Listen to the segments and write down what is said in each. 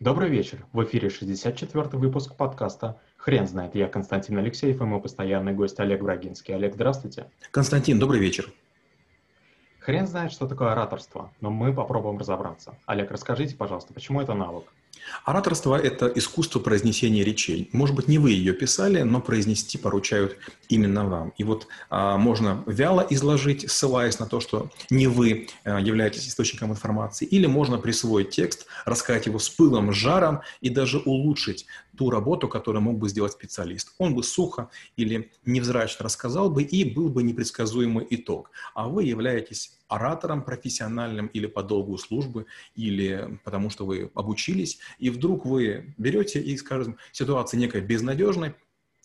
Добрый вечер. В эфире 64-й выпуск подкаста «Хрен знает». Я Константин Алексеев и мой постоянный гость Олег Брагинский. Олег, здравствуйте. Константин, добрый вечер. Хрен знает, что такое ораторство, но мы попробуем разобраться. Олег, расскажите, пожалуйста, почему это навык? Ораторство – это искусство произнесения речей. Может быть, не вы ее писали, но произнести поручают именно вам. И вот а, можно вяло изложить, ссылаясь на то, что не вы а, являетесь источником информации, или можно присвоить текст, рассказать его с пылом, с жаром и даже улучшить ту работу, которую мог бы сделать специалист. Он бы сухо или невзрачно рассказал бы, и был бы непредсказуемый итог. А вы являетесь оратором профессиональным или по долгу службы, или потому что вы обучились, и вдруг вы берете и, скажем, ситуация некая безнадежная,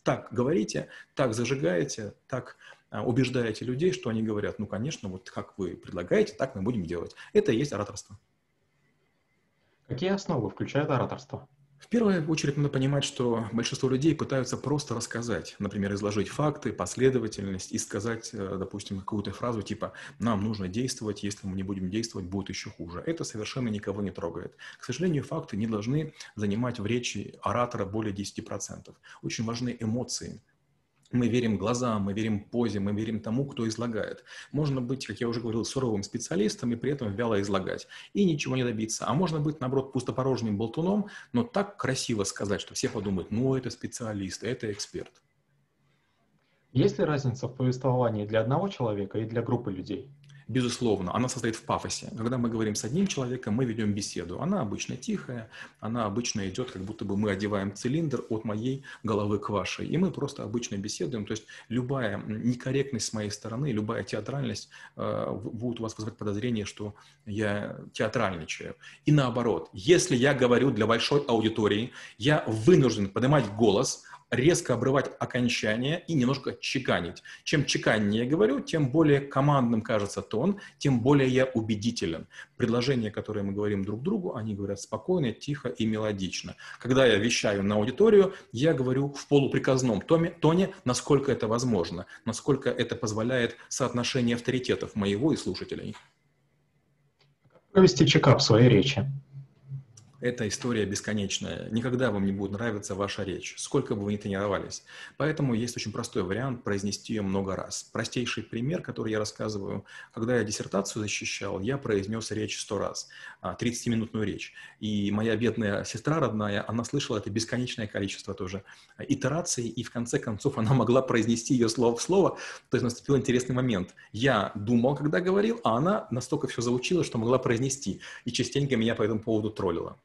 так говорите, так зажигаете, так а, убеждаете людей, что они говорят, ну, конечно, вот как вы предлагаете, так мы будем делать. Это и есть ораторство. Какие основы включает ораторство? В первую очередь надо понимать, что большинство людей пытаются просто рассказать, например, изложить факты, последовательность и сказать, э, допустим, какую-то фразу типа «нам нужно действовать, если мы не будем действовать, будет еще хуже». Это совершенно никого не трогает. К сожалению, факты не должны занимать в речи оратора более 10%. Очень важны эмоции, мы верим глазам, мы верим позе, мы верим тому, кто излагает. Можно быть, как я уже говорил, суровым специалистом и при этом вяло излагать. И ничего не добиться. А можно быть, наоборот, пустопорожним болтуном, но так красиво сказать, что все подумают, ну, это специалист, это эксперт. Есть ли разница в повествовании для одного человека и для группы людей? Безусловно, она состоит в пафосе. Когда мы говорим с одним человеком, мы ведем беседу. Она обычно тихая, она обычно идет, как будто бы мы одеваем цилиндр от моей головы к вашей. И мы просто обычно беседуем. То есть любая некорректность с моей стороны, любая театральность э, будет у вас вызывать подозрение, что я театральничаю. И наоборот, если я говорю для большой аудитории, я вынужден поднимать голос, резко обрывать окончание и немножко чеканить. Чем чеканнее я говорю, тем более командным кажется тон, тем более я убедителен. Предложения, которые мы говорим друг другу, они говорят спокойно, тихо и мелодично. Когда я вещаю на аудиторию, я говорю в полуприказном тоне, тоне насколько это возможно, насколько это позволяет соотношение авторитетов моего и слушателей. Провести чекап своей речи эта история бесконечная. Никогда вам не будет нравиться ваша речь, сколько бы вы ни тренировались. Поэтому есть очень простой вариант произнести ее много раз. Простейший пример, который я рассказываю. Когда я диссертацию защищал, я произнес речь сто раз, 30-минутную а, речь. И моя бедная сестра родная, она слышала это бесконечное количество тоже итераций, и в конце концов она могла произнести ее слово в слово. То есть наступил интересный момент. Я думал, когда говорил, а она настолько все заучила, что могла произнести. И частенько меня по этому поводу троллила.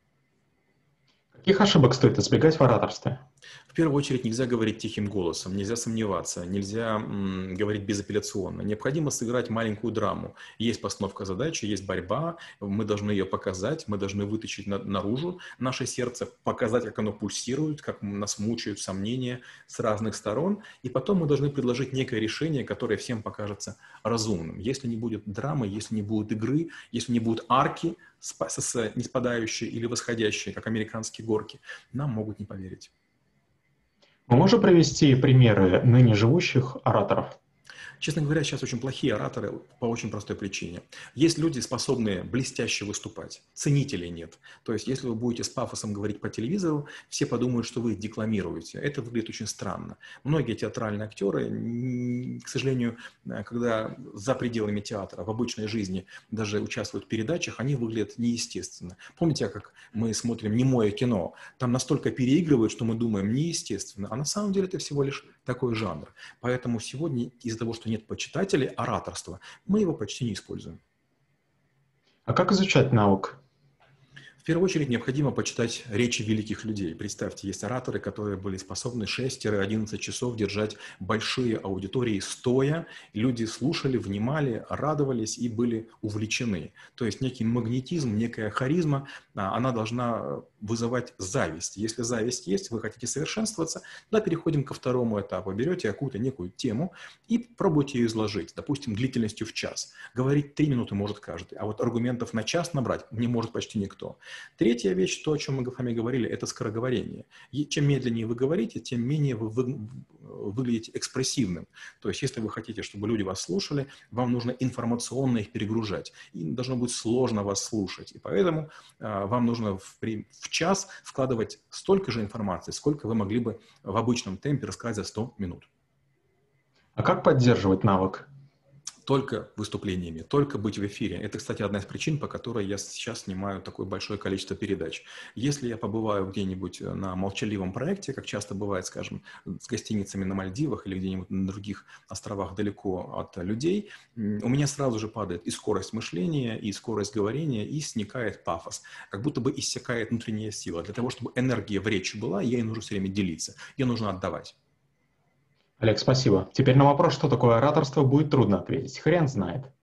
Каких ошибок стоит избегать в ораторстве? В первую очередь нельзя говорить тихим голосом, нельзя сомневаться, нельзя м, говорить безапелляционно. Необходимо сыграть маленькую драму. Есть постановка задачи, есть борьба, мы должны ее показать, мы должны вытащить на, наружу наше сердце, показать, как оно пульсирует, как нас мучают сомнения с разных сторон, и потом мы должны предложить некое решение, которое всем покажется разумным. Если не будет драмы, если не будет игры, если не будет арки, не спадающие или восходящие, как американские горки, нам могут не поверить. Мы можем привести примеры ныне живущих ораторов? Честно говоря, сейчас очень плохие ораторы по очень простой причине. Есть люди, способные блестяще выступать, ценителей нет. То есть, если вы будете с пафосом говорить по телевизору, все подумают, что вы декламируете. Это выглядит очень странно. Многие театральные актеры, к сожалению, когда за пределами театра, в обычной жизни даже участвуют в передачах, они выглядят неестественно. Помните, как мы смотрим немое кино? Там настолько переигрывают, что мы думаем неестественно, а на самом деле это всего лишь такой жанр. Поэтому сегодня из-за того, что нет почитателей ораторства, мы его почти не используем. А как изучать навык? В первую очередь необходимо почитать речи великих людей. Представьте, есть ораторы, которые были способны 6-11 часов держать большие аудитории стоя. Люди слушали, внимали, радовались и были увлечены. То есть некий магнетизм, некая харизма, а, она должна вызывать зависть. Если зависть есть, вы хотите совершенствоваться, да, переходим ко второму этапу. Берете какую-то некую тему и пробуйте ее изложить, допустим, длительностью в час. Говорить три минуты может каждый, а вот аргументов на час набрать не может почти никто. Третья вещь, то, о чем мы с вами говорили, это скороговорение. И чем медленнее вы говорите, тем менее вы, вы выглядите экспрессивным. То есть, если вы хотите, чтобы люди вас слушали, вам нужно информационно их перегружать. Им должно быть сложно вас слушать. И поэтому э, вам нужно в, в час вкладывать столько же информации, сколько вы могли бы в обычном темпе рассказать за 100 минут. А как поддерживать навык? Только выступлениями, только быть в эфире. Это, кстати, одна из причин, по которой я сейчас снимаю такое большое количество передач. Если я побываю где-нибудь на молчаливом проекте, как часто бывает, скажем, с гостиницами на Мальдивах или где-нибудь на других островах далеко от людей, у меня сразу же падает и скорость мышления, и скорость говорения, и сникает пафос. Как будто бы иссякает внутренняя сила. Для того, чтобы энергия в речи была, ей нужно все время делиться, ее нужно отдавать. Олег, спасибо. Теперь на вопрос, что такое ораторство, будет трудно ответить. Хрен знает.